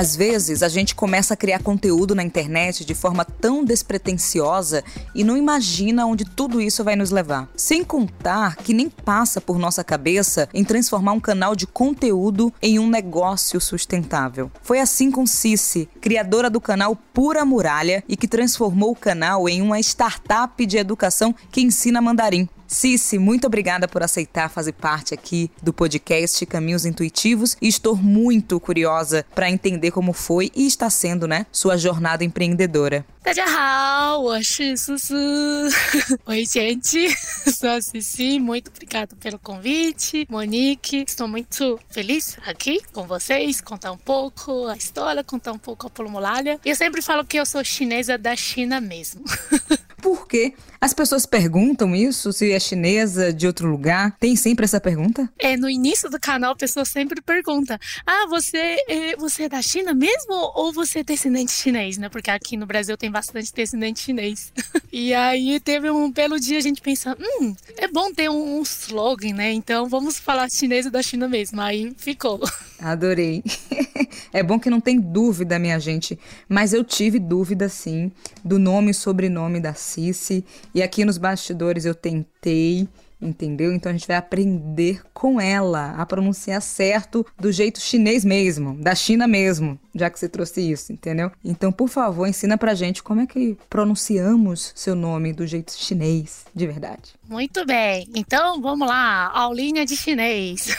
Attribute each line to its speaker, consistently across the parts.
Speaker 1: Às vezes, a gente começa a criar conteúdo na internet de forma tão despretensiosa e não imagina onde tudo isso vai nos levar. Sem contar que nem passa por nossa cabeça em transformar um canal de conteúdo em um negócio sustentável. Foi assim com Cici, criadora do canal Pura Muralha e que transformou o canal em uma startup de educação que ensina mandarim. Cici, muito obrigada por aceitar fazer parte aqui do podcast Caminhos Intuitivos e estou muito curiosa para entender como foi e está sendo, né, sua jornada empreendedora.
Speaker 2: 大家好，我是思思。Oi, gente. Sou a Cici. Muito obrigada pelo convite. Monique, estou muito feliz aqui com vocês, contar um pouco a história, contar um pouco a Pulmolália. Eu sempre falo que eu sou chinesa da China mesmo.
Speaker 1: Por quê? As pessoas perguntam isso, se é chinesa de outro lugar? Tem sempre essa pergunta?
Speaker 2: É, no início do canal a pessoa sempre pergunta: Ah, você é, você é da China mesmo ou você é descendente chinês, né? Porque aqui no Brasil tem bastante descendente chinês. e aí teve um belo dia a gente pensando: hum, é bom ter um, um slogan, né? Então vamos falar chinês da China mesmo. Aí ficou.
Speaker 1: Adorei. é bom que não tem dúvida, minha gente. Mas eu tive dúvida, sim, do nome e sobrenome da Cici. E aqui nos bastidores eu tentei entendeu? Então a gente vai aprender com ela a pronunciar certo do jeito chinês mesmo, da China mesmo, já que você trouxe isso, entendeu? Então, por favor, ensina pra gente como é que pronunciamos seu nome do jeito chinês, de verdade.
Speaker 2: Muito bem. Então, vamos lá, aulinha de chinês.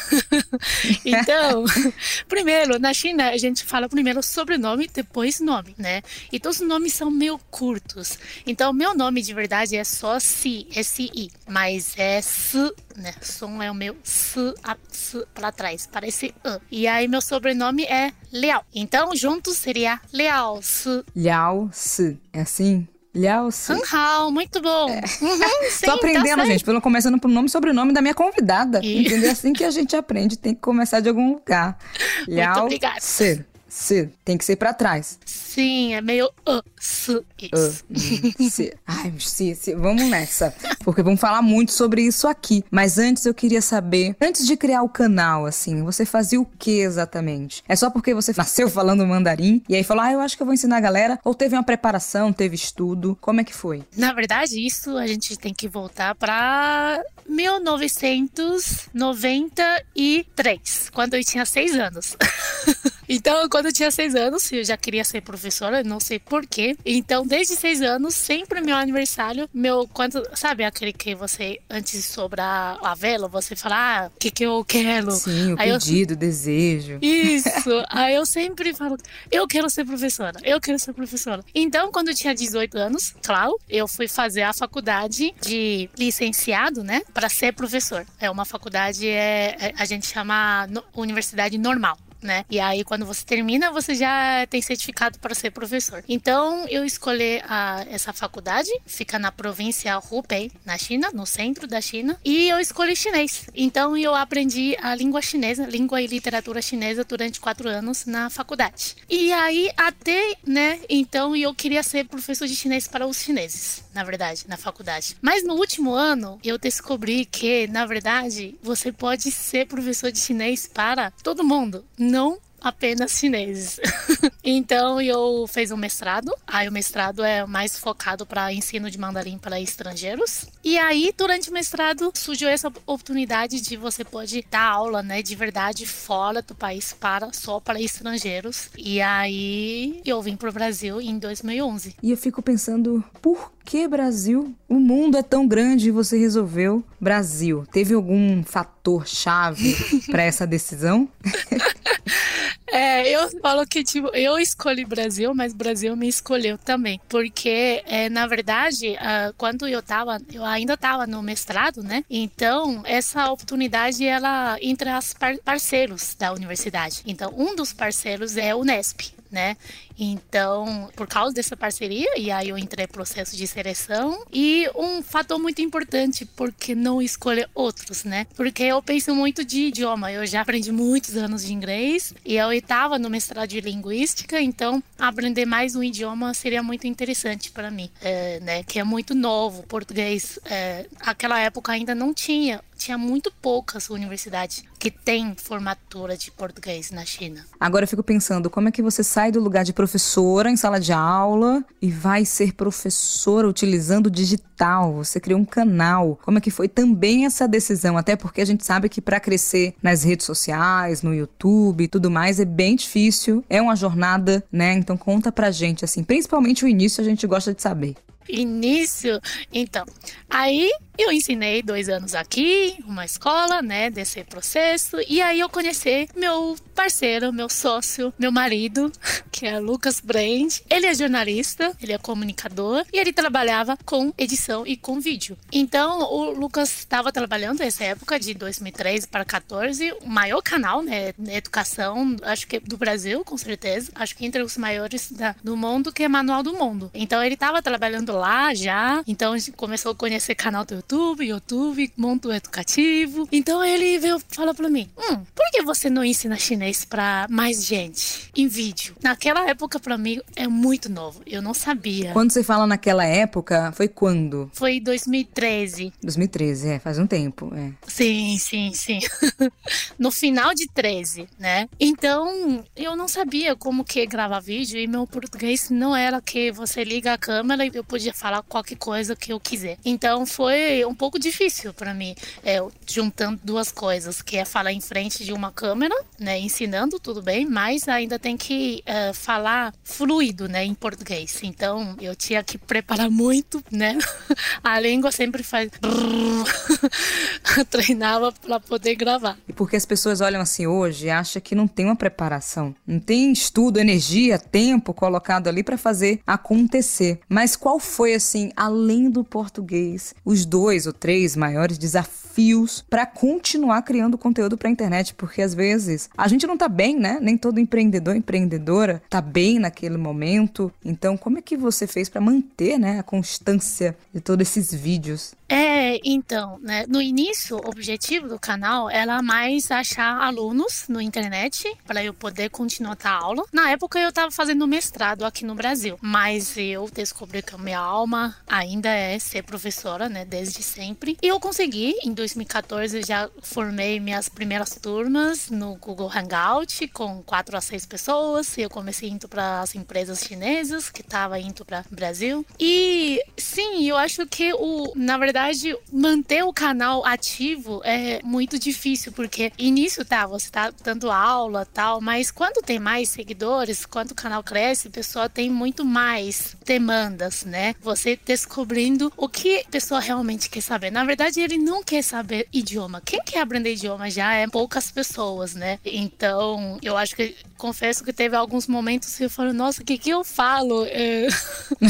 Speaker 2: então, primeiro, na China, a gente fala primeiro sobrenome, depois nome, né? E todos os nomes são meio curtos. Então, meu nome de verdade é só Si, S-I, mas é S, né? Som é o meu S, a, S pra trás, parece A. E aí, meu sobrenome é Liao. Então, juntos seria Liao Si.
Speaker 1: Liao Si, é assim? Liao Si.
Speaker 2: Hao, muito bom. É. Uhum, sim,
Speaker 1: Tô aprendendo,
Speaker 2: tá
Speaker 1: gente, pelo começando pro nome e sobrenome da minha convidada. E... Entendeu? É assim que a gente aprende, tem que começar de algum lugar. Liao
Speaker 2: muito obrigada.
Speaker 1: Si. Si. Tem que ser pra trás.
Speaker 2: Sim, é meio uh, isso.
Speaker 1: Uh, si. Ai, si, si. Vamos nessa. Porque vamos falar muito sobre isso aqui. Mas antes eu queria saber, antes de criar o canal, assim, você fazia o que exatamente? É só porque você nasceu falando mandarim e aí falou, ah, eu acho que eu vou ensinar a galera? Ou teve uma preparação, teve estudo? Como é que foi?
Speaker 2: Na verdade, isso a gente tem que voltar pra 1993, quando eu tinha seis anos. então, quando eu tinha seis anos, eu já queria ser professora, não sei porquê. Então, desde seis anos, sempre meu aniversário, meu. Quando, sabe aquele que você, antes de sobrar a vela, você fala, ah, o que, que eu quero?
Speaker 1: Sim, o Aí pedido,
Speaker 2: eu...
Speaker 1: o desejo.
Speaker 2: Isso. Aí eu sempre falo, eu quero ser professora, eu quero ser professora. Então, quando eu tinha 18 anos, claro, eu fui fazer a faculdade de licenciado, né, para ser professor. É uma faculdade, é, é a gente chama universidade normal né? E aí, quando você termina, você já tem certificado para ser professor. Então, eu escolhi a, essa faculdade, fica na província Hubei, na China, no centro da China, e eu escolhi chinês. Então, eu aprendi a língua chinesa, língua e literatura chinesa durante quatro anos na faculdade. E aí, até, né? Então, eu queria ser professor de chinês para os chineses, na verdade, na faculdade. Mas no último ano, eu descobri que, na verdade, você pode ser professor de chinês para todo mundo não apenas chineses. então eu fiz um mestrado. Aí o mestrado é mais focado para ensino de mandarim para estrangeiros. E aí durante o mestrado surgiu essa oportunidade de você pode dar aula, né, de verdade fora do país para só para estrangeiros. E aí eu vim pro Brasil em 2011.
Speaker 1: E eu fico pensando, por que Brasil? O mundo é tão grande e você resolveu Brasil. Teve algum fator chave para essa decisão?
Speaker 2: É, eu falo que, tipo, eu escolhi Brasil, mas Brasil me escolheu também. Porque, é, na verdade, uh, quando eu tava, eu ainda tava no mestrado, né? Então, essa oportunidade, ela entre as par parceiros da universidade. Então, um dos parceiros é o Unesp, né? Então, por causa dessa parceria, e aí eu entrei no processo de seleção. E um fator muito importante, porque não escolher outros, né? Porque eu penso muito de idioma. Eu já aprendi muitos anos de inglês e eu estava no mestrado de linguística, então aprender mais um idioma seria muito interessante para mim, é, né? Que é muito novo. Português, é, aquela época ainda não tinha tinha muito poucas universidades que têm formatura de português na China.
Speaker 1: Agora eu fico pensando, como é que você sai do lugar de professora em sala de aula e vai ser professora utilizando o digital? Você criou um canal. Como é que foi também essa decisão? Até porque a gente sabe que para crescer nas redes sociais, no YouTube e tudo mais é bem difícil. É uma jornada, né? Então conta pra gente assim, principalmente o início a gente gosta de saber.
Speaker 2: Início, então, aí eu ensinei dois anos aqui, uma escola, né, desse processo, e aí eu conheci meu parceiro, meu sócio, meu marido, que é Lucas Brand. Ele é jornalista, ele é comunicador e ele trabalhava com edição e com vídeo. Então, o Lucas estava trabalhando nessa época de 2013 para 14, o maior canal, né, de educação, acho que do Brasil, com certeza, acho que entre os maiores da, do mundo, que é Manual do Mundo. Então, ele estava trabalhando lá já, então a gente começou a conhecer canal do YouTube, YouTube, mundo educativo. Então ele veio falar para mim: "Hum, por que você não ensina chinês para mais gente em vídeo?" Naquela época para mim é muito novo. Eu não sabia.
Speaker 1: Quando você fala naquela época, foi quando?
Speaker 2: Foi 2013.
Speaker 1: 2013, é, faz um tempo, é.
Speaker 2: Sim, sim, sim. no final de 13, né? Então, eu não sabia como que gravar vídeo e meu português não era que você liga a câmera e eu podia falar qualquer coisa que eu quiser. Então, foi um pouco difícil para mim, é, juntando duas coisas, que é falar em frente de uma câmera, né, ensinando tudo bem, mas ainda tem que é, falar fluido, né, em português. Então eu tinha que preparar muito, né? A língua sempre faz treinava para poder gravar.
Speaker 1: E porque as pessoas olham assim hoje, acham que não tem uma preparação, não tem estudo, energia, tempo colocado ali para fazer acontecer. Mas qual foi assim, além do português, os dois dois ou três maiores desafios para continuar criando conteúdo para a internet, porque às vezes a gente não tá bem, né? Nem todo empreendedor, empreendedora tá bem naquele momento. Então, como é que você fez para manter, né, a constância de todos esses vídeos?
Speaker 2: É, então, né, no início, o objetivo do canal era mais achar alunos no internet para eu poder continuar a aula. Na época eu estava fazendo mestrado aqui no Brasil, mas eu descobri que a minha alma ainda é ser professora, né, desde sempre. E eu consegui, em 2014 já formei minhas primeiras turmas no Google Hangout com quatro a seis pessoas. E eu comecei indo para as empresas chinesas que estavam indo para Brasil. E sim, eu acho que o, na verdade verdade, manter o canal ativo é muito difícil, porque início tá, você tá dando aula tal, mas quando tem mais seguidores, quando o canal cresce, o pessoal tem muito mais demandas, né? Você descobrindo o que a pessoa realmente quer saber. Na verdade, ele não quer saber idioma. Quem quer aprender idioma já é poucas pessoas, né? Então, eu acho que confesso que teve alguns momentos que eu falo, nossa, o que que eu falo? É...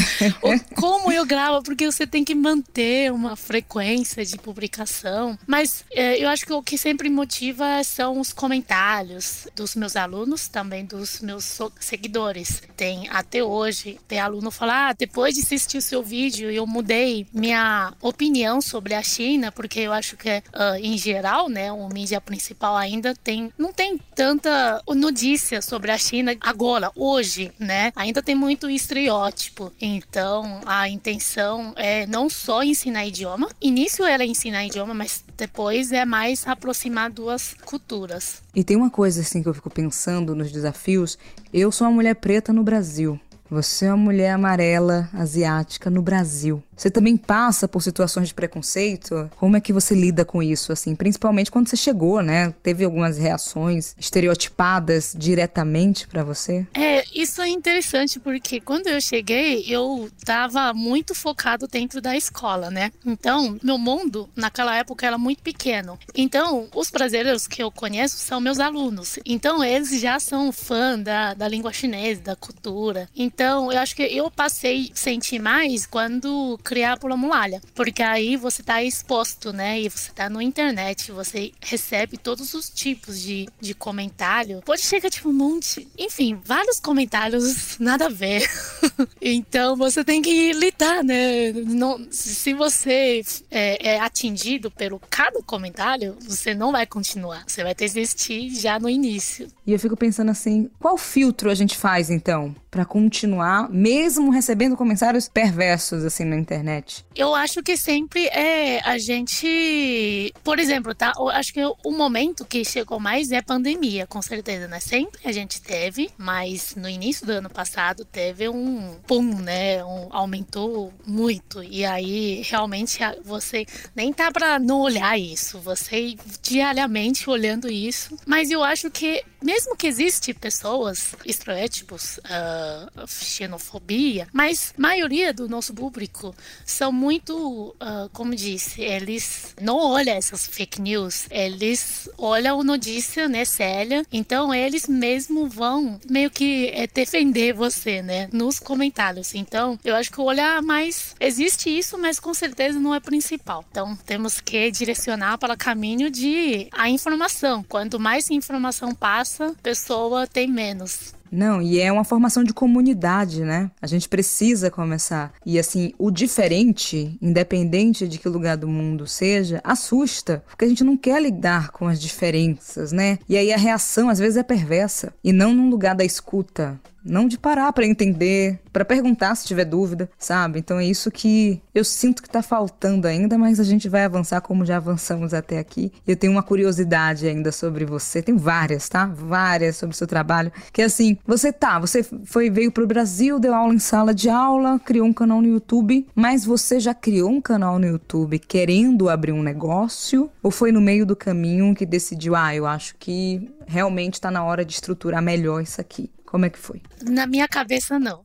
Speaker 2: como eu gravo? Porque você tem que manter uma frequência de publicação. Mas é, eu acho que o que sempre motiva são os comentários dos meus alunos, também dos meus seguidores. Tem até hoje, tem aluno falar, ah, depois de assistir o seu vídeo, eu mudei minha opinião sobre a China, porque eu acho que, uh, em geral, né, o mídia principal ainda tem, não tem tanta notícia sobre a China agora, hoje, né? Ainda tem muito estereótipo. Então, a intenção é não só ensinar idioma. Início era ensinar idioma, mas depois é mais aproximar duas culturas.
Speaker 1: E tem uma coisa assim que eu fico pensando nos desafios. Eu sou uma mulher preta no Brasil. Você é uma mulher amarela asiática no Brasil. Você também passa por situações de preconceito? Como é que você lida com isso, assim? Principalmente quando você chegou, né? Teve algumas reações estereotipadas diretamente para você?
Speaker 2: É, isso é interessante porque quando eu cheguei, eu tava muito focado dentro da escola, né? Então, meu mundo naquela época era muito pequeno. Então, os brasileiros que eu conheço são meus alunos. Então, eles já são fã da, da língua chinesa, da cultura. Então, eu acho que eu passei a sentir mais quando criar uma muralha, porque aí você está exposto, né? E você está no internet, você recebe todos os tipos de, de comentário. Pode chegar tipo um monte, enfim, vários comentários nada a ver. então você tem que lidar, né? Não, se você é, é atingido pelo cada comentário, você não vai continuar. Você vai desistir já no início.
Speaker 1: E eu fico pensando assim, qual filtro a gente faz então? Para continuar, mesmo recebendo comentários perversos assim na internet?
Speaker 2: Eu acho que sempre é a gente, por exemplo, tá? Eu acho que o momento que chegou mais é a pandemia, com certeza, né? Sempre a gente teve, mas no início do ano passado teve um pum, né? Um, aumentou muito e aí realmente você nem tá para não olhar isso, você diariamente olhando isso, mas eu acho que mesmo que existe pessoas, estereótipos, uh, xenofobia, mas maioria do nosso público são muito, uh, como disse, eles não olham essas fake news, eles olham notícia, né, séria, então eles mesmo vão meio que é, defender você, né, nos comentários. Então, eu acho que olhar mais, existe isso, mas com certeza não é principal. Então, temos que direcionar para o caminho de a informação. Quanto mais informação passa, a pessoa tem menos.
Speaker 1: Não, e é uma formação de comunidade, né? A gente precisa começar. E assim, o diferente, independente de que lugar do mundo seja, assusta, porque a gente não quer lidar com as diferenças, né? E aí a reação às vezes é perversa, e não num lugar da escuta, não de parar para entender, para perguntar se tiver dúvida, sabe? Então é isso que eu sinto que tá faltando ainda, mas a gente vai avançar como já avançamos até aqui. Eu tenho uma curiosidade ainda sobre você, tem várias, tá? Várias sobre o seu trabalho, que é assim, você tá, você foi veio pro Brasil, deu aula em sala de aula, criou um canal no YouTube, mas você já criou um canal no YouTube querendo abrir um negócio ou foi no meio do caminho que decidiu, ah, eu acho que realmente está na hora de estruturar melhor isso aqui? Como é que foi?
Speaker 2: Na minha cabeça, não.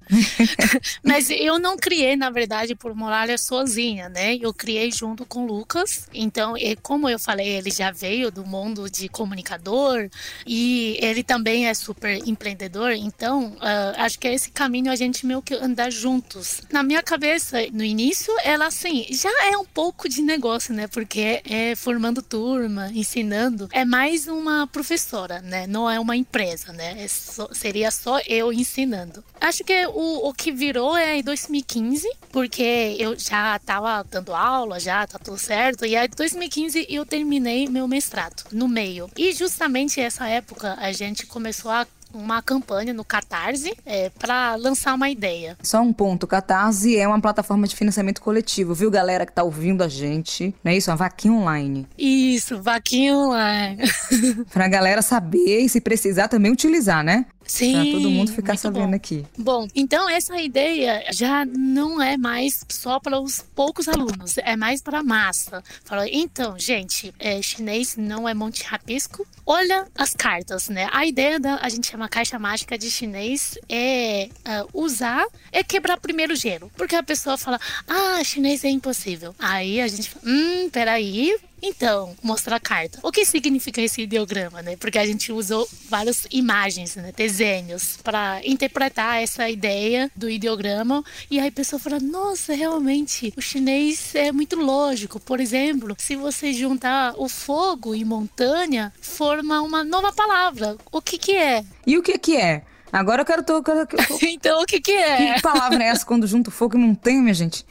Speaker 2: Mas eu não criei, na verdade, por Muralha sozinha, né? Eu criei junto com o Lucas. Então, como eu falei, ele já veio do mundo de comunicador e ele também é super empreendedor. Então, uh, acho que é esse caminho a gente meio que andar juntos. Na minha cabeça, no início, ela assim, já é um pouco de negócio, né? Porque é formando turma, ensinando. É mais uma professora, né? Não é uma empresa, né? É só, seria só eu ensinando. Acho que o, o que virou é em 2015, porque eu já tava dando aula, já tá tudo certo. E aí, em 2015, eu terminei meu mestrado no meio. E justamente essa época a gente começou a uma campanha no Catarse é, para lançar uma ideia.
Speaker 1: Só um ponto: Catarse é uma plataforma de financiamento coletivo, viu, galera que tá ouvindo a gente? Não é isso? Uma vaquinha online.
Speaker 2: Isso, vaquinha online.
Speaker 1: pra galera saber e se precisar também utilizar, né?
Speaker 2: Sim.
Speaker 1: Pra todo mundo ficar sabendo
Speaker 2: bom.
Speaker 1: aqui.
Speaker 2: Bom, então essa ideia já não é mais só para os poucos alunos, é mais para a massa. Fala, então, gente, é, chinês não é monte rapisco. Olha as cartas, né? A ideia da a gente chama caixa mágica de chinês é uh, usar, é quebrar primeiro gelo. Porque a pessoa fala, ah, chinês é impossível. Aí a gente fala, hum, peraí, então, mostrar a carta. O que significa esse ideograma, né? Porque a gente usou várias imagens, né? desenhos, para interpretar essa ideia do ideograma. E aí a pessoa fala: nossa, realmente, o chinês é muito lógico. Por exemplo, se você juntar o fogo e montanha, forma uma nova palavra. O que, que é?
Speaker 1: E o que, que é? Agora eu quero. Tô, quero,
Speaker 2: então, o que, que é?
Speaker 1: Que palavra é essa quando junto fogo e montanha, minha gente?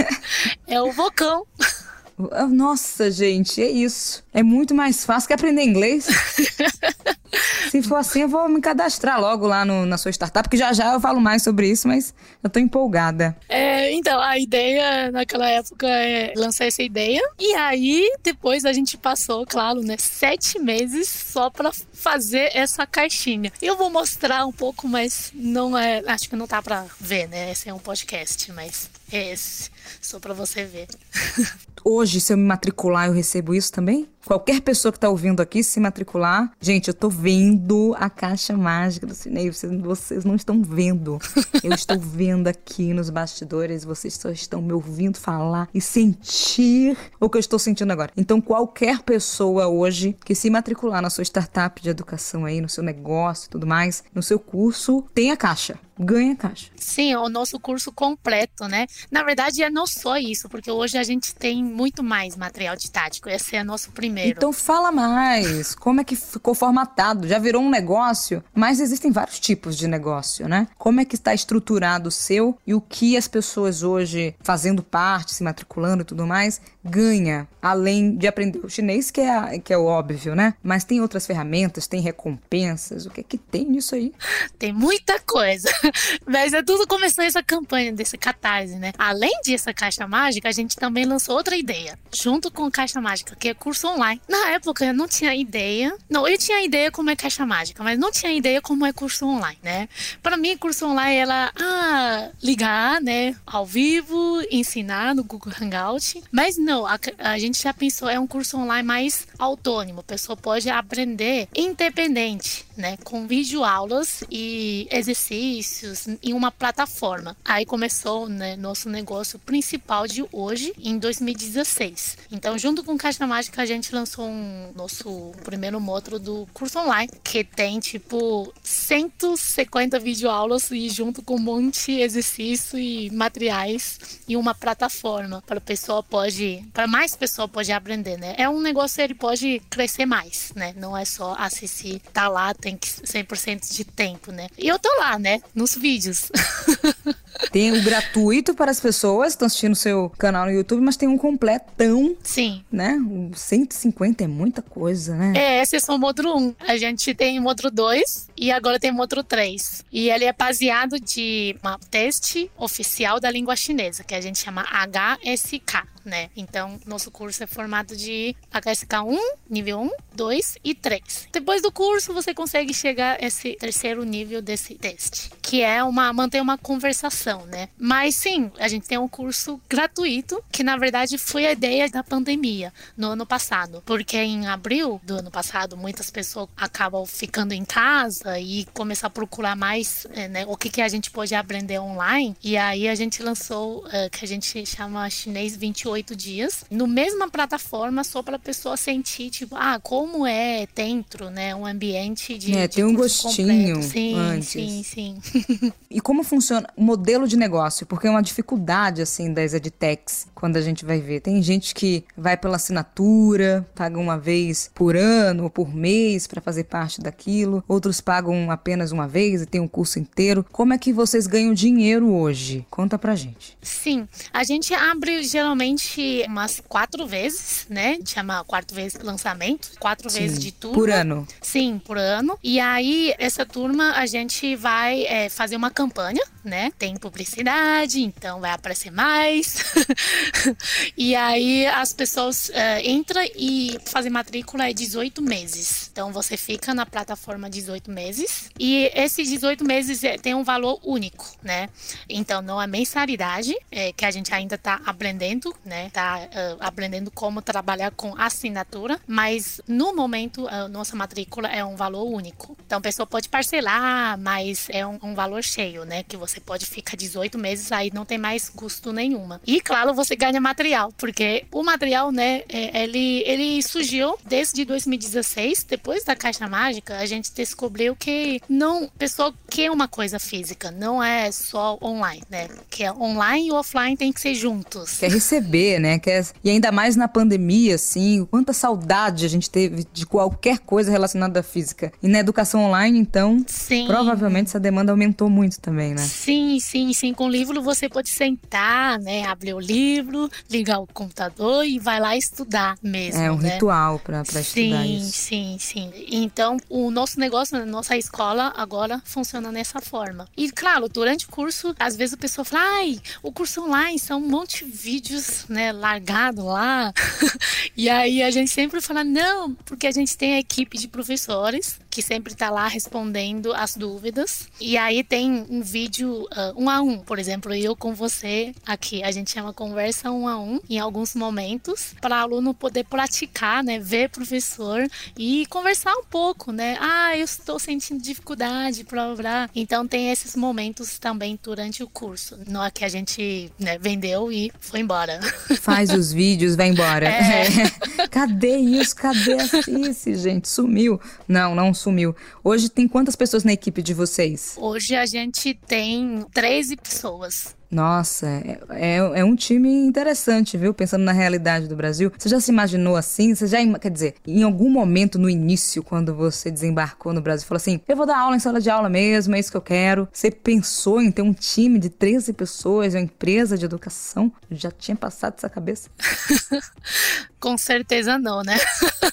Speaker 2: é o vulcão.
Speaker 1: Nossa, gente, é isso. É muito mais fácil que aprender inglês. Se for assim, eu vou me cadastrar logo lá no, na sua startup, porque já já eu falo mais sobre isso, mas eu tô empolgada.
Speaker 2: É, então, a ideia naquela época é lançar essa ideia. E aí, depois a gente passou, claro, né, sete meses só pra fazer essa caixinha. Eu vou mostrar um pouco, mas não é. Acho que não tá pra ver, né? Esse é um podcast, mas é esse. Só pra você ver.
Speaker 1: Hoje, se eu me matricular, eu recebo isso também? Qualquer pessoa que está ouvindo aqui se matricular, gente, eu estou vendo a caixa mágica do Cinei. Vocês, vocês não estão vendo. Eu estou vendo aqui nos bastidores. Vocês só estão me ouvindo falar e sentir o que eu estou sentindo agora. Então, qualquer pessoa hoje que se matricular na sua startup de educação aí, no seu negócio e tudo mais, no seu curso, tem a caixa ganha caixa.
Speaker 2: Sim, é o nosso curso completo, né? Na verdade, é não só isso, porque hoje a gente tem muito mais material didático. Esse é nosso primeiro primeiro.
Speaker 1: Então fala mais. Como é que ficou formatado? Já virou um negócio? Mas existem vários tipos de negócio, né? Como é que está estruturado o seu e o que as pessoas hoje, fazendo parte, se matriculando e tudo mais, ganha além de aprender o chinês, que é, que é o óbvio, né? Mas tem outras ferramentas, tem recompensas, o que é que tem nisso aí?
Speaker 2: Tem muita coisa. Mas é tudo começou essa campanha desse catarse, né? Além dessa caixa mágica, a gente também lançou outra ideia, junto com a caixa mágica, que é curso online. Na época eu não tinha ideia. Não, eu tinha ideia como é caixa mágica, mas não tinha ideia como é curso online, né? Para mim, curso online ela ah, ligar, né, ao vivo, ensinar no Google Hangout. Mas não, a, a gente já pensou é um curso online mais autônomo. A pessoa pode aprender independente, né, com vídeo aulas e exercícios em uma plataforma. Aí começou, né, nosso negócio principal de hoje em 2016. Então, junto com Caixa Mágica, a gente lançou um nosso primeiro módulo do curso online, que tem tipo 150 videoaulas e junto com um monte de exercício e materiais em uma plataforma para pessoa pode, para mais pessoa pode aprender, né? É um negócio ele pode crescer mais, né? Não é só assistir, tá lá, tem que 100% de tempo, né? E eu tô lá, né? Nos vídeos.
Speaker 1: Tem o gratuito para as pessoas que estão assistindo o seu canal no YouTube, mas tem um completão.
Speaker 2: Sim.
Speaker 1: Né? O 150 é muita coisa, né?
Speaker 2: É, esse é só o módulo 1. A gente tem o módulo 2 e agora tem o módulo 3. E ele é baseado de um teste oficial da língua chinesa, que a gente chama HSK né? Então, nosso curso é formado de HSK1, nível 1, 2 e 3. Depois do curso, você consegue chegar a esse terceiro nível desse teste, que é uma manter uma conversação, né? Mas sim, a gente tem um curso gratuito, que na verdade foi a ideia da pandemia no ano passado, porque em abril do ano passado, muitas pessoas acabam ficando em casa e começar a procurar mais, eh, né, o que que a gente pode aprender online. E aí a gente lançou uh, que a gente chama chinês 28 oito dias, no mesma plataforma, só para a pessoa sentir, tipo, ah, como é dentro, né? Um ambiente de.
Speaker 1: É,
Speaker 2: de
Speaker 1: tem um gostinho.
Speaker 2: Completo. Sim,
Speaker 1: antes.
Speaker 2: sim, sim.
Speaker 1: e como funciona o modelo de negócio? Porque é uma dificuldade, assim, das edtechs, quando a gente vai ver. Tem gente que vai pela assinatura, paga uma vez por ano ou por mês para fazer parte daquilo. Outros pagam apenas uma vez e tem um curso inteiro. Como é que vocês ganham dinheiro hoje? Conta pra gente.
Speaker 2: Sim, a gente abre geralmente umas quatro vezes, né? Chama quatro vezes lançamento, quatro Sim, vezes de turma.
Speaker 1: Por ano?
Speaker 2: Sim, por ano. E aí, essa turma, a gente vai é, fazer uma campanha, né? Tem publicidade, então vai aparecer mais. e aí, as pessoas é, entram e fazer matrícula é 18 meses. Então, você fica na plataforma 18 meses. E esses 18 meses é, tem um valor único, né? Então, não é mensalidade, é, que a gente ainda está aprendendo, né? Né? Tá uh, aprendendo como trabalhar com assinatura, mas no momento a nossa matrícula é um valor único. Então a pessoa pode parcelar, mas é um, um, valor cheio, né? Que você pode ficar 18 meses aí não tem mais custo nenhuma. E claro, você ganha material, porque o material, né? É, ele ele surgiu desde 2016, depois da Caixa Mágica, a gente descobriu que não pessoa quer uma coisa física, não é só online, né? Que é online e offline tem que ser juntos.
Speaker 1: Quer receber né? Que é, e ainda mais na pandemia, assim, quanta saudade a gente teve de qualquer coisa relacionada à física. E na educação online, então,
Speaker 2: sim.
Speaker 1: provavelmente essa demanda aumentou muito também, né?
Speaker 2: Sim, sim, sim. Com o livro você pode sentar, né? Abrir o livro, ligar o computador e vai lá estudar mesmo.
Speaker 1: É um
Speaker 2: né?
Speaker 1: ritual para estudar
Speaker 2: sim,
Speaker 1: isso.
Speaker 2: Sim, sim, sim. Então, o nosso negócio, a nossa escola agora funciona nessa forma. E claro, durante o curso, às vezes a pessoa fala, ai, o curso online são um monte de vídeos, né, largado lá. e aí a gente sempre fala, não, porque a gente tem a equipe de professores que sempre está lá respondendo as dúvidas. E aí tem um vídeo uh, um a um, por exemplo, eu com você aqui. A gente chama conversa um a um em alguns momentos para aluno poder praticar, né, ver professor e conversar um pouco, né? Ah, eu estou sentindo dificuldade para blá. Então tem esses momentos também durante o curso, não é que a gente né, vendeu e foi embora.
Speaker 1: Faz os vídeos, vai embora.
Speaker 2: É.
Speaker 1: É. Cadê isso? Cadê a Cici, gente? Sumiu. Não, não sumiu. Hoje tem quantas pessoas na equipe de vocês?
Speaker 2: Hoje a gente tem 13 pessoas.
Speaker 1: Nossa, é, é, é, um time interessante, viu? Pensando na realidade do Brasil. Você já se imaginou assim? Você já, quer dizer, em algum momento no início, quando você desembarcou no Brasil, falou assim: eu vou dar aula em sala de aula mesmo, é isso que eu quero. Você pensou em ter um time de 13 pessoas, uma empresa de educação? Já tinha passado essa cabeça?
Speaker 2: Com certeza não, né?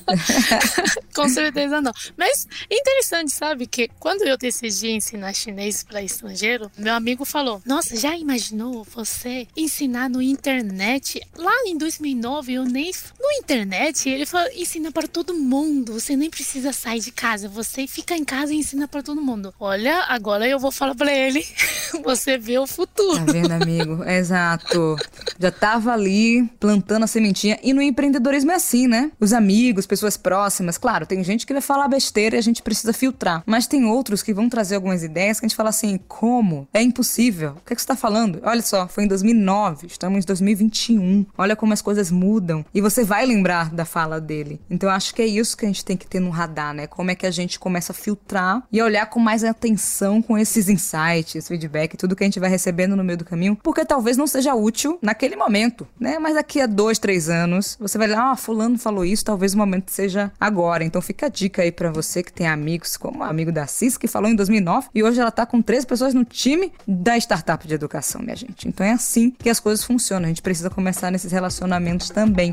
Speaker 2: Com certeza não. Mas interessante, sabe? Que quando eu decidi ensinar chinês para estrangeiro, meu amigo falou: Nossa, já imaginou você ensinar no internet? Lá em 2009, eu nem. No internet, ele falou: ensina para todo mundo. Você nem precisa sair de casa. Você fica em casa e ensina para todo mundo. Olha, agora eu vou falar para ele: Você vê o futuro.
Speaker 1: Tá vendo, amigo? Exato. Já tava ali plantando a sementinha. E no empreendedorismo é assim, né? Os amigos, pessoas próximas. Claro, tem gente que vai falar besteira e a gente precisa filtrar. Mas tem outros que vão trazer algumas ideias que a gente fala assim: como? É impossível. O que, é que você tá falando? Olha só, foi em 2009, estamos em 2021. Olha como as coisas mudam. E você vai lembrar da fala dele. Então acho que é isso que a gente tem que ter no radar, né? Como é que a gente começa a filtrar e olhar com mais atenção com esses insights, feedback, tudo que a gente vai recebendo no meio do caminho, porque talvez não seja útil naquele momento, né? Mas daqui a dois, três anos, você vai lá, ah, fulano falou isso, talvez o momento seja agora. Então fica a dica aí para você que tem amigos, como o amigo da Cis, que falou em 2009, e hoje ela tá com três pessoas no time da startup de educação, minha gente. Então é assim que as coisas funcionam. A gente precisa começar nesses relacionamentos também.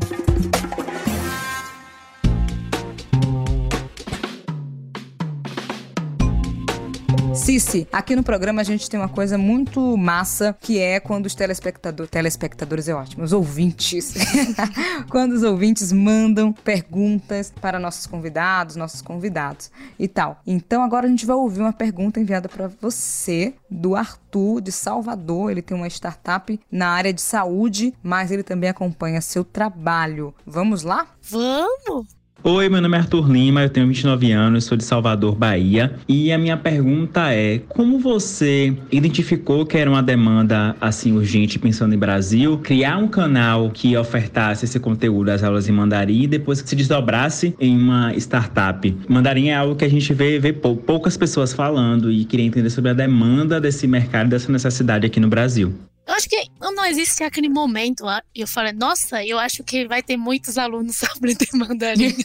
Speaker 1: Cici, aqui no programa a gente tem uma coisa muito massa, que é quando os telespectadores, telespectadores é ótimo, os ouvintes, quando os ouvintes mandam perguntas para nossos convidados, nossos convidados e tal. Então agora a gente vai ouvir uma pergunta enviada para você do Arthur de Salvador. Ele tem uma startup na área de saúde, mas ele também acompanha seu trabalho. Vamos lá?
Speaker 2: Vamos!
Speaker 3: Oi, meu nome é Arthur Lima, eu tenho 29 anos, sou de Salvador, Bahia. E a minha pergunta é: como você identificou que era uma demanda assim urgente pensando em Brasil, criar um canal que ofertasse esse conteúdo das aulas em mandarim e depois que se desdobrasse em uma startup? Mandarim é algo que a gente vê, vê poucas pessoas falando e queria entender sobre a demanda desse mercado, dessa necessidade aqui no Brasil.
Speaker 2: Eu acho que não existe aquele momento. Eu falei, nossa, eu acho que vai ter muitos alunos aprender mandarim.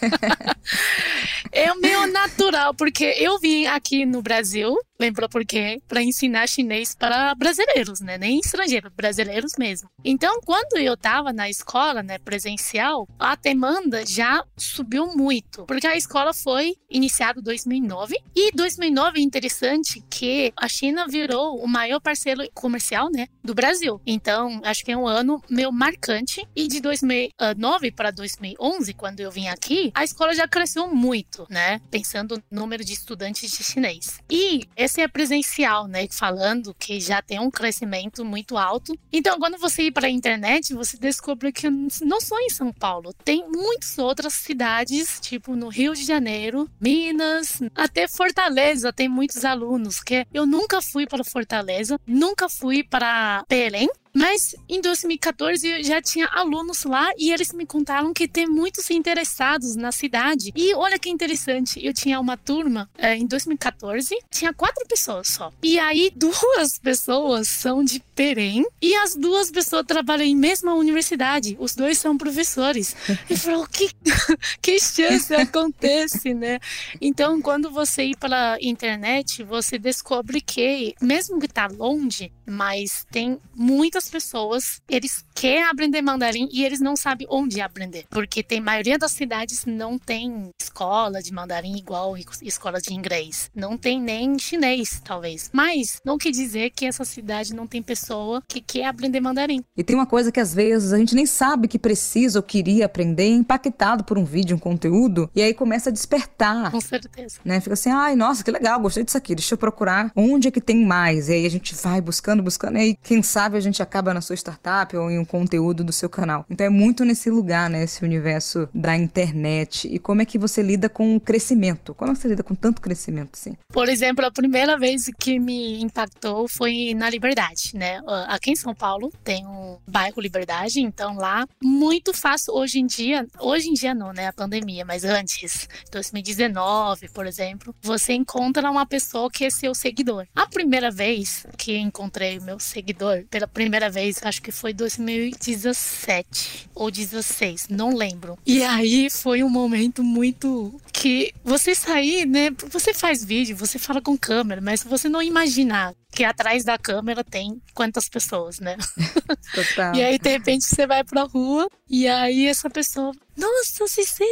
Speaker 2: é meio natural, porque eu vim aqui no Brasil Lembrou por quê? Para ensinar chinês para brasileiros, né? Nem estrangeiros, brasileiros mesmo. Então, quando eu estava na escola, né, presencial, a demanda já subiu muito, porque a escola foi iniciada em 2009 e 2009 é interessante que a China virou o maior parceiro comercial, né, do Brasil. Então, acho que é um ano meio marcante e de 2009 para 2011, quando eu vim aqui, a escola já cresceu muito, né? Pensando no número de estudantes de chinês. E esse é presencial, né? Falando que já tem um crescimento muito alto. Então, quando você ir para a internet, você descobre que não só em São Paulo, tem muitas outras cidades, tipo no Rio de Janeiro, Minas, até Fortaleza, tem muitos alunos que eu nunca fui para Fortaleza, nunca fui para Belém, mas em 2014 eu já tinha alunos lá e eles me contaram que tem muitos interessados na cidade. E olha que interessante, eu tinha uma turma é, em 2014, tinha quatro pessoas só. E aí duas pessoas são de Perém e as duas pessoas trabalham em mesma universidade. Os dois são professores. Eu falei, que, que chance acontece, né? Então, quando você ir pela internet, você descobre que, mesmo que tá longe, mas tem muitas pessoas, eles querem aprender mandarim e eles não sabem onde aprender. Porque tem maioria das cidades não tem escola de mandarim igual escola de inglês. Não tem nem chinês, talvez. Mas não quer dizer que essa cidade não tem pessoa que quer aprender mandarim.
Speaker 1: E tem uma coisa que às vezes a gente nem sabe que precisa ou queria aprender, impactado por um vídeo, um conteúdo, e aí começa a despertar.
Speaker 2: Com certeza.
Speaker 1: Né? Fica assim, ai, nossa, que legal, gostei disso aqui, deixa eu procurar onde é que tem mais. E aí a gente vai buscando, buscando, e aí quem sabe a gente acaba na sua startup ou em um conteúdo do seu canal. Então é muito nesse lugar, né? Esse universo da internet. E como é que você lida com o crescimento? Como é que você lida com tanto crescimento, assim?
Speaker 2: Por exemplo, a primeira vez que me impactou foi na Liberdade, né? Aqui em São Paulo tem um bairro Liberdade, então lá muito fácil hoje em dia, hoje em dia não, né? A pandemia, mas antes, 2019, por exemplo, você encontra uma pessoa que é seu seguidor. A primeira vez que encontrei meu seguidor, pela primeira vez, acho que foi 2017 ou 16, não lembro. E aí foi um momento muito que você sair, né? Você faz vídeo, você fala com câmera, mas você não imaginar que atrás da câmera tem quantas pessoas, né? Total. e aí, de repente, você vai pra rua e aí essa pessoa, nossa, Cici,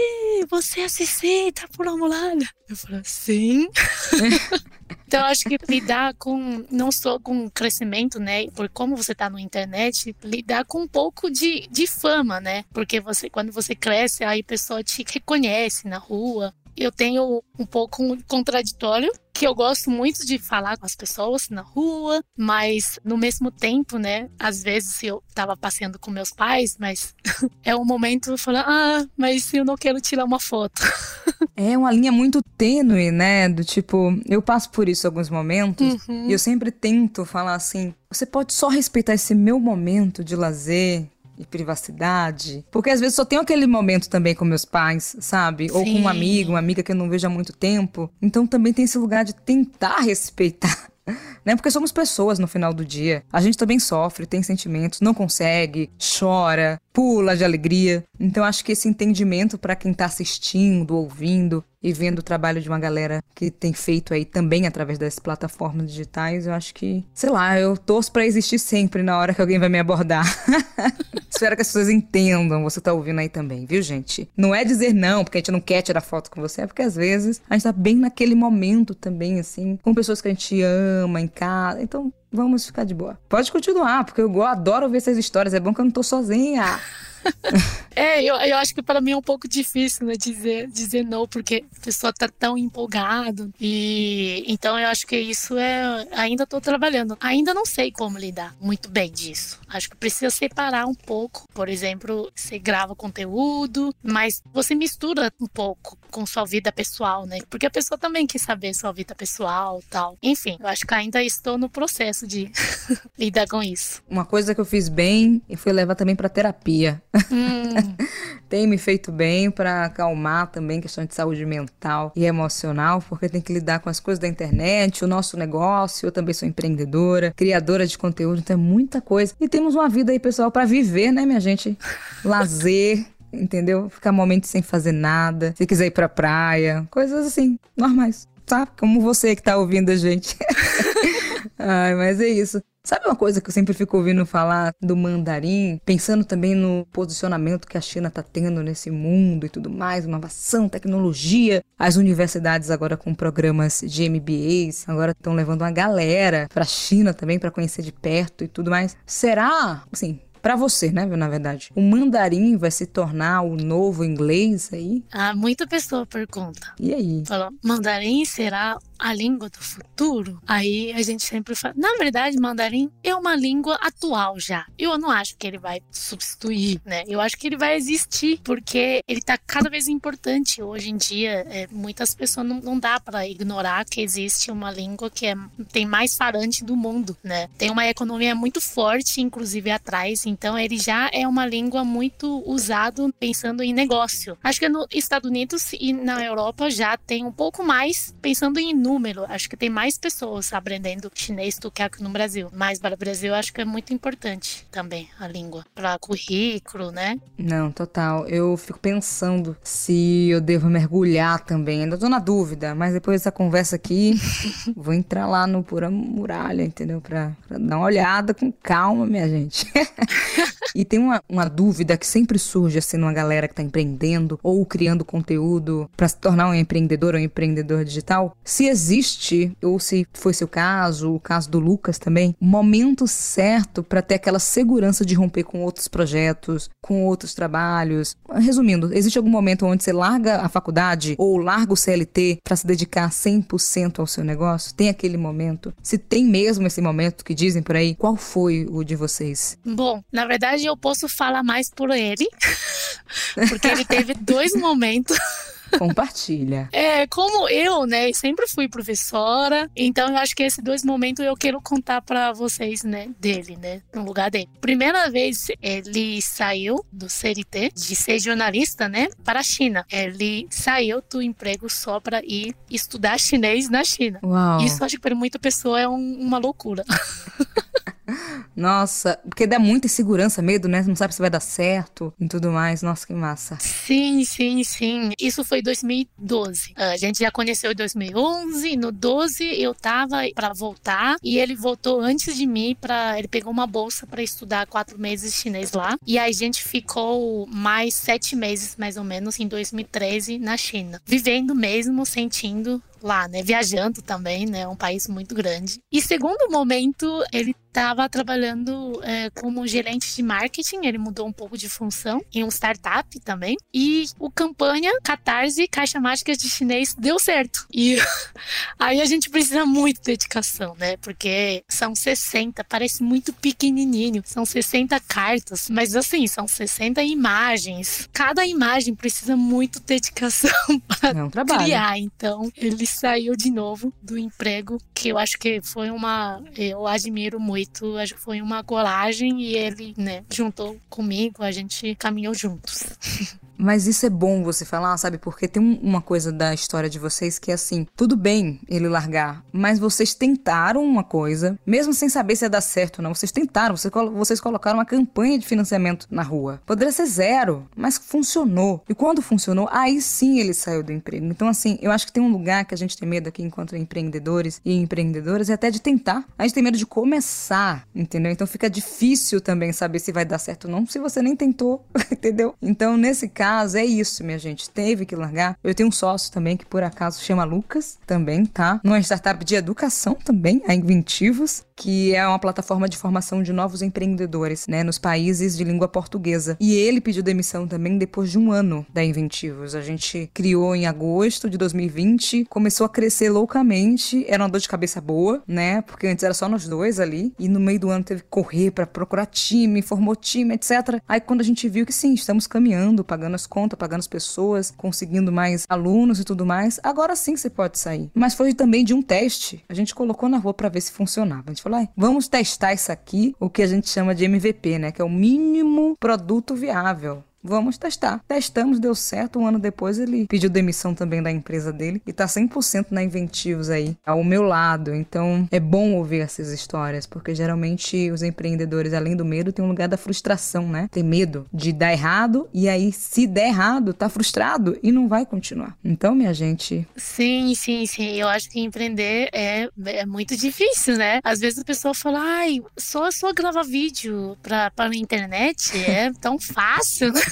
Speaker 2: você é a Cici, tá por uma muralha. Eu falo, sim. então, acho que lidar com, não só com crescimento, né? Por como você tá na internet, lidar com um pouco de, de fama, né? Porque você, quando você cresce, aí a pessoa te reconhece na rua, eu tenho um pouco contraditório, que eu gosto muito de falar com as pessoas na rua, mas no mesmo tempo, né? Às vezes eu tava passeando com meus pais, mas é um momento falar, ah, mas eu não quero tirar uma foto.
Speaker 1: É uma linha muito tênue, né? Do tipo, eu passo por isso alguns momentos uhum. e eu sempre tento falar assim: você pode só respeitar esse meu momento de lazer, e privacidade. Porque às vezes só tenho aquele momento também com meus pais, sabe? Ou com um amigo, uma amiga que eu não vejo há muito tempo. Então também tem esse lugar de tentar respeitar né? Porque somos pessoas no final do dia. A gente também sofre, tem sentimentos, não consegue, chora, pula de alegria. Então acho que esse entendimento para quem tá assistindo, ouvindo e vendo o trabalho de uma galera que tem feito aí também através das plataformas digitais, eu acho que, sei lá, eu torço para existir sempre na hora que alguém vai me abordar. Espero que as pessoas entendam, você tá ouvindo aí também, viu, gente? Não é dizer não, porque a gente não quer tirar foto com você, é porque às vezes a gente tá bem naquele momento também, assim, com pessoas que a gente ama em casa. Então, vamos ficar de boa. Pode continuar, porque eu adoro ver essas histórias. É bom que eu não tô sozinha.
Speaker 2: é, eu, eu acho que para mim é um pouco difícil, né, dizer, dizer não, porque a pessoa tá tão empolgado. E então eu acho que isso é. Ainda tô trabalhando. Ainda não sei como lidar muito bem disso. Acho que precisa separar um pouco. Por exemplo, você grava conteúdo, mas você mistura um pouco com sua vida pessoal, né? Porque a pessoa também quer saber sua vida pessoal tal. Enfim, eu acho que ainda estou no processo de lidar com isso.
Speaker 1: Uma coisa que eu fiz bem e foi levar também para terapia. Hum. tem me feito bem para acalmar também questão de saúde mental e emocional, porque tem que lidar com as coisas da internet, o nosso negócio. Eu também sou empreendedora, criadora de conteúdo, então é muita coisa. E temos uma vida aí, pessoal, para viver, né, minha gente? Lazer, entendeu? Ficar momentos sem fazer nada, se quiser ir pra praia, coisas assim, normais, tá? Como você que tá ouvindo a gente. Ai, mas é isso. Sabe uma coisa que eu sempre fico ouvindo falar do mandarim, pensando também no posicionamento que a China está tendo nesse mundo e tudo mais, inovação, tecnologia. As universidades agora com programas de MBAs, agora estão levando uma galera para a China também para conhecer de perto e tudo mais. Será, assim, para você, né, na verdade. O mandarim vai se tornar o novo inglês aí?
Speaker 2: Ah, muita pessoa pergunta.
Speaker 1: E aí?
Speaker 2: Falou, mandarim será a língua do futuro? Aí a gente sempre fala, na verdade, mandarim é uma língua atual já. Eu não acho que ele vai substituir, né? Eu acho que ele vai existir porque ele tá cada vez importante hoje em dia. É, muitas pessoas não, não dá para ignorar que existe uma língua que é, tem mais falante do mundo, né? Tem uma economia muito forte, inclusive atrás então ele já é uma língua muito usado pensando em negócio. Acho que nos Estados Unidos e na Europa já tem um pouco mais pensando em número. Acho que tem mais pessoas aprendendo chinês do que aqui no Brasil. Mas para o Brasil acho que é muito importante também a língua para currículo, né?
Speaker 1: Não, total. Eu fico pensando se eu devo mergulhar também. Ainda tô na dúvida, mas depois dessa conversa aqui, vou entrar lá no Pura Muralha, entendeu? Pra dar uma olhada com calma, minha gente. e tem uma, uma dúvida que sempre surge assim numa galera que está empreendendo ou criando conteúdo para se tornar um empreendedor ou um empreendedor digital. Se existe, ou se foi seu caso, o caso do Lucas também, momento certo para ter aquela segurança de romper com outros projetos, com outros trabalhos. Resumindo, existe algum momento onde você larga a faculdade ou larga o CLT para se dedicar 100% ao seu negócio? Tem aquele momento? Se tem mesmo esse momento que dizem por aí, qual foi o de vocês?
Speaker 2: Bom, na verdade, eu posso falar mais por ele, porque ele teve dois momentos
Speaker 1: Compartilha.
Speaker 2: É, como eu, né, sempre fui professora, então eu acho que esses dois momentos eu quero contar para vocês, né, dele, né, no lugar dele. Primeira vez ele saiu do CRT, de ser jornalista, né, para a China. Ele saiu do emprego só para ir estudar chinês na China.
Speaker 1: Uau.
Speaker 2: Isso acho que para muita pessoa é um, uma loucura.
Speaker 1: Nossa, porque dá muita insegurança, medo, né? Não sabe se vai dar certo e tudo mais. Nossa, que massa.
Speaker 2: Sim, sim, sim. Isso foi 2012. A gente já conheceu em 2011. No 12 eu tava para voltar e ele voltou antes de mim para ele pegou uma bolsa para estudar quatro meses chinês lá. E aí a gente ficou mais sete meses mais ou menos em 2013 na China, vivendo mesmo, sentindo lá, né? Viajando também, né? É um país muito grande. E segundo momento, ele estava trabalhando é, como gerente de marketing, ele mudou um pouco de função em um startup também. E o campanha Catarse Caixa Mágica de Chinês deu certo. E aí a gente precisa muito de dedicação, né? Porque são 60, parece muito pequenininho, são 60 cartas, mas assim, são 60 imagens. Cada imagem precisa muito dedicação para
Speaker 1: É
Speaker 2: criar. Então, ele saiu de novo do emprego, que eu acho que foi uma. Eu admiro muito, acho que foi uma coragem e ele, né, juntou comigo, a gente caminhou juntos.
Speaker 1: Mas isso é bom você falar, sabe? Porque tem um- uma coisa da história de vocês que é assim: tudo bem ele largar, mas vocês tentaram uma coisa, mesmo sem saber se ia dar certo ou não. Vocês tentaram, vocês, colo- vocês colocaram uma campanha de financiamento na rua. Poderia ser zero, mas funcionou. E quando funcionou, aí sim ele saiu do emprego. Então, assim, eu acho que tem um lugar que a gente tem medo aqui enquanto empreendedores e empreendedoras é até de tentar. A gente tem medo de começar, entendeu? Então fica difícil também saber se vai dar certo ou não se você nem tentou, entendeu? Então, nesse caso, é isso, minha gente. Teve que largar. Eu tenho um sócio também que por acaso chama Lucas, também, tá? Numa startup de educação também, a Inventivos, que é uma plataforma de formação de novos empreendedores, né, nos países de língua portuguesa. E ele pediu demissão também depois de um ano da Inventivos. A gente criou em agosto de 2020, começou a crescer loucamente, era uma dor de cabeça boa, né? Porque antes era só nós dois ali, e no meio do ano teve que correr para procurar time, formou time, etc. Aí quando a gente viu que sim, estamos caminhando, pagando as contas, pagando as pessoas, conseguindo mais alunos e tudo mais, agora sim você pode sair. Mas foi também de um teste. A gente colocou na rua para ver se funcionava. A gente falou, "Ai, vamos testar isso aqui, o que a gente chama de MVP, né? Que é o mínimo produto viável. Vamos testar. Testamos, deu certo. Um ano depois ele pediu demissão também da empresa dele e tá 100% na Inventivos aí, ao meu lado. Então é bom ouvir essas histórias, porque geralmente os empreendedores, além do medo, tem um lugar da frustração, né? Tem medo de dar errado e aí, se der errado, tá frustrado e não vai continuar. Então, minha gente,
Speaker 2: Sim, sim, sim. Eu acho que empreender é, é muito difícil, né? Às vezes a pessoa fala, ai, só, só gravar vídeo pra, pra internet é tão fácil.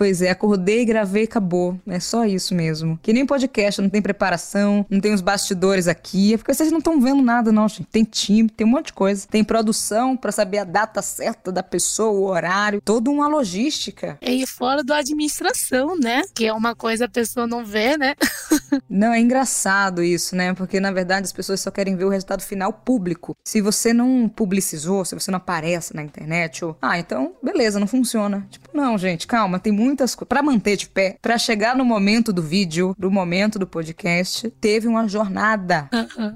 Speaker 1: Pois é, acordei, gravei, acabou. É só isso mesmo. Que nem podcast, não tem preparação, não tem os bastidores aqui. É porque vocês não estão vendo nada, não, gente. Tem time, tem um monte de coisa. Tem produção pra saber a data certa da pessoa, o horário, toda uma logística.
Speaker 2: E fora da administração, né? Que é uma coisa a pessoa não vê, né?
Speaker 1: Não, é engraçado isso, né? Porque na verdade as pessoas só querem ver o resultado final público. Se você não publicizou, se você não aparece na internet, ou. Ah, então, beleza, não funciona. Tipo, não, gente, calma, tem muitas coisas. Pra manter de pé, pra chegar no momento do vídeo, do momento do podcast, teve uma jornada,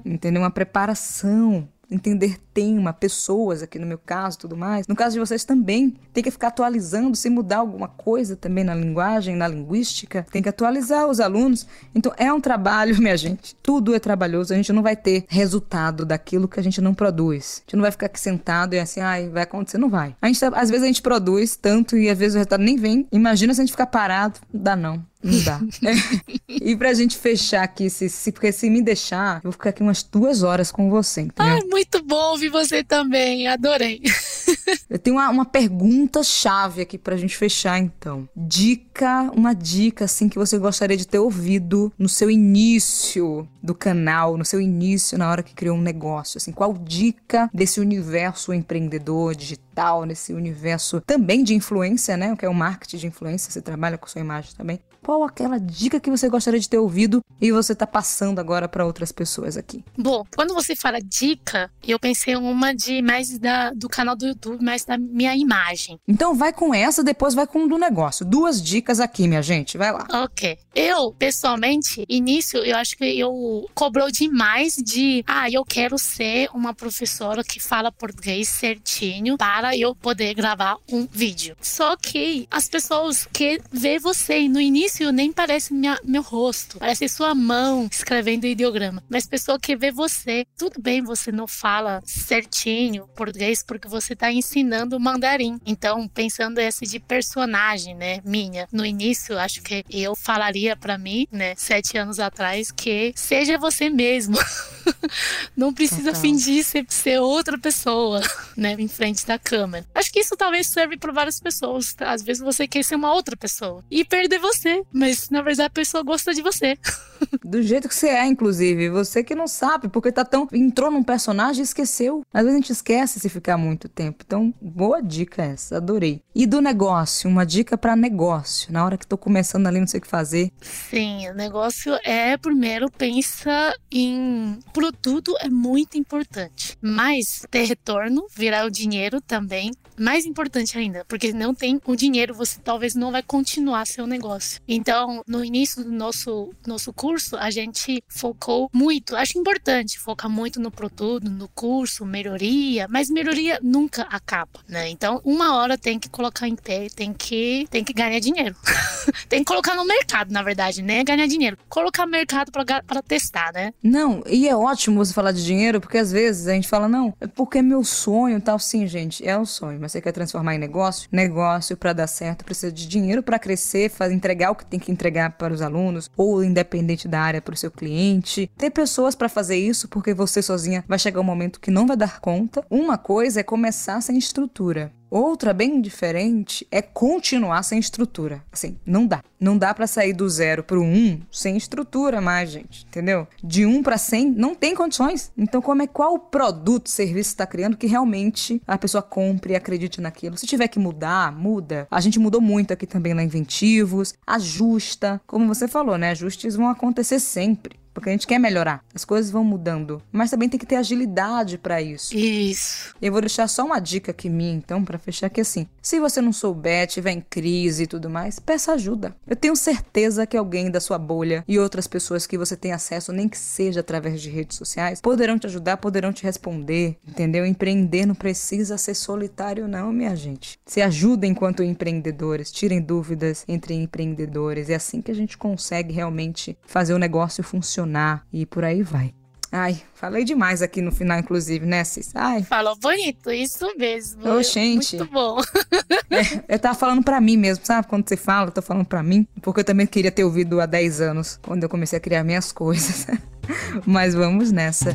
Speaker 1: entendeu? Uma preparação. Entender tema, pessoas aqui no meu caso tudo mais. No caso de vocês também, tem que ficar atualizando, se mudar alguma coisa também na linguagem, na linguística, tem que atualizar os alunos. Então é um trabalho, minha gente. Tudo é trabalhoso, a gente não vai ter resultado daquilo que a gente não produz. A gente não vai ficar aqui sentado e assim, ai, vai acontecer, não vai. A gente, tá- às vezes a gente produz tanto e às vezes o resultado nem vem. Imagina se a gente ficar parado, não dá não. Não dá. e pra gente fechar aqui, se, se, porque se me deixar, eu vou ficar aqui umas duas horas com você, entendeu?
Speaker 2: Ai, muito bom ouvir você também. Adorei.
Speaker 1: Eu tenho uma, uma pergunta chave aqui pra gente fechar, então. Dica, uma dica, assim, que você gostaria de ter ouvido no seu início do canal, no seu início, na hora que criou um negócio, assim. Qual dica desse universo empreendedor, digital, nesse universo também de influência, né? O que é o marketing de influência, você trabalha com sua imagem também. Qual aquela dica que você gostaria de ter ouvido e você está passando agora para outras pessoas aqui?
Speaker 2: Bom, quando você fala dica, eu pensei uma de mais da, do canal do YouTube, mais da minha imagem.
Speaker 1: Então vai com essa, depois vai com do negócio. Duas dicas aqui, minha gente. Vai lá.
Speaker 2: Ok. Eu, pessoalmente, início, eu acho que eu cobrou demais de, ah, eu quero ser uma professora que fala português certinho para eu poder gravar um vídeo. Só que as pessoas que vê você no início nem parece minha, meu rosto, parece sua mão escrevendo ideograma. Mas pessoa que vê você, tudo bem, você não fala certinho português porque você está ensinando mandarim. Então, pensando esse de personagem, né, minha. No início, acho que eu falaria para mim, né, sete anos atrás, que seja você mesmo. não precisa fingir ser, ser outra pessoa, né, em frente da câmera. Acho que isso talvez serve para várias pessoas. Às vezes você quer ser uma outra pessoa e perder você, mas na verdade a pessoa gosta de você.
Speaker 1: Do jeito que você é, inclusive. Você que não sabe, porque tá tão. entrou num personagem e esqueceu. Às vezes a gente esquece se ficar muito tempo. Então, boa dica essa, adorei. E do negócio, uma dica para negócio. Na hora que tô começando ali, não sei o que fazer.
Speaker 2: Sim, o negócio é primeiro pensa em produto é muito importante. Mas ter retorno, virar o dinheiro também, mais importante ainda, porque não tem o dinheiro, você talvez não vai continuar seu negócio. Então, no início do nosso nosso curso, a gente focou muito, acho importante focar muito no produto, no curso, melhoria, mas melhoria nunca acaba, né? Então, uma hora tem que colocar em pé, tem que tem que ganhar dinheiro. tem que colocar no mercado, na verdade, né? Ganhar dinheiro. Colocar mercado para testar, né?
Speaker 1: Não, e é ótimo você falar de dinheiro, porque às vezes a gente fala, não, é porque é meu sonho tal. Sim, gente, é o sonho, mas você quer transformar em negócio? Negócio, para dar certo, precisa de dinheiro para crescer, fazer, entregar o que tem que entregar para os alunos, ou independente da área, para o seu cliente. Ter pessoas para fazer isso, porque você sozinha vai chegar um momento que não vai dar conta. Uma coisa é começar sem estrutura. Outra bem diferente é continuar sem estrutura. Assim, não dá. Não dá para sair do zero pro um sem estrutura mais, gente. Entendeu? De um para cem não tem condições. Então, como é qual produto, serviço está criando que realmente a pessoa compre e acredite naquilo? Se tiver que mudar, muda. A gente mudou muito aqui também na Inventivos. Ajusta. Como você falou, né? Ajustes vão acontecer sempre porque a gente quer melhorar. As coisas vão mudando, mas também tem que ter agilidade para isso.
Speaker 2: Isso.
Speaker 1: Eu vou deixar só uma dica aqui minha, então, para fechar que assim, se você não souber, tiver em crise e tudo mais, peça ajuda. Eu tenho certeza que alguém da sua bolha e outras pessoas que você tem acesso, nem que seja através de redes sociais, poderão te ajudar, poderão te responder, entendeu? Empreender não precisa ser solitário não, minha gente. Se ajudem enquanto empreendedores, tirem dúvidas entre empreendedores. É assim que a gente consegue realmente fazer o negócio funcionar funcionar e por aí vai. Ai, falei demais aqui no final, inclusive, né, Cis? Ai.
Speaker 2: Falou bonito, isso mesmo.
Speaker 1: Ô, gente.
Speaker 2: Muito bom.
Speaker 1: é, eu tava falando pra mim mesmo, sabe? Quando você fala, eu tô falando pra mim. Porque eu também queria ter ouvido há 10 anos, quando eu comecei a criar minhas coisas. Mas vamos nessa.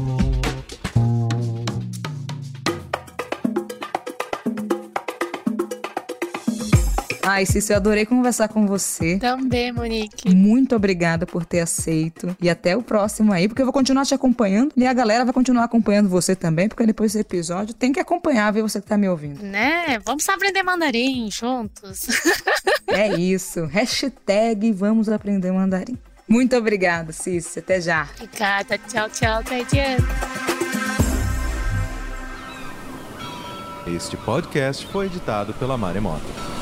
Speaker 1: Ai, Cícero, eu adorei conversar com você.
Speaker 2: Também, Monique.
Speaker 1: Muito obrigada por ter aceito. E até o próximo aí, porque eu vou continuar te acompanhando. E a galera vai continuar acompanhando você também, porque depois desse episódio tem que acompanhar, ver você que tá me ouvindo.
Speaker 2: Né? Vamos aprender mandarim juntos.
Speaker 1: é isso. Hashtag vamos aprender mandarim. Muito obrigada, Cícero. Até já.
Speaker 2: Obrigada. Tchau, tchau. Até
Speaker 4: Este podcast foi editado pela Maremoto.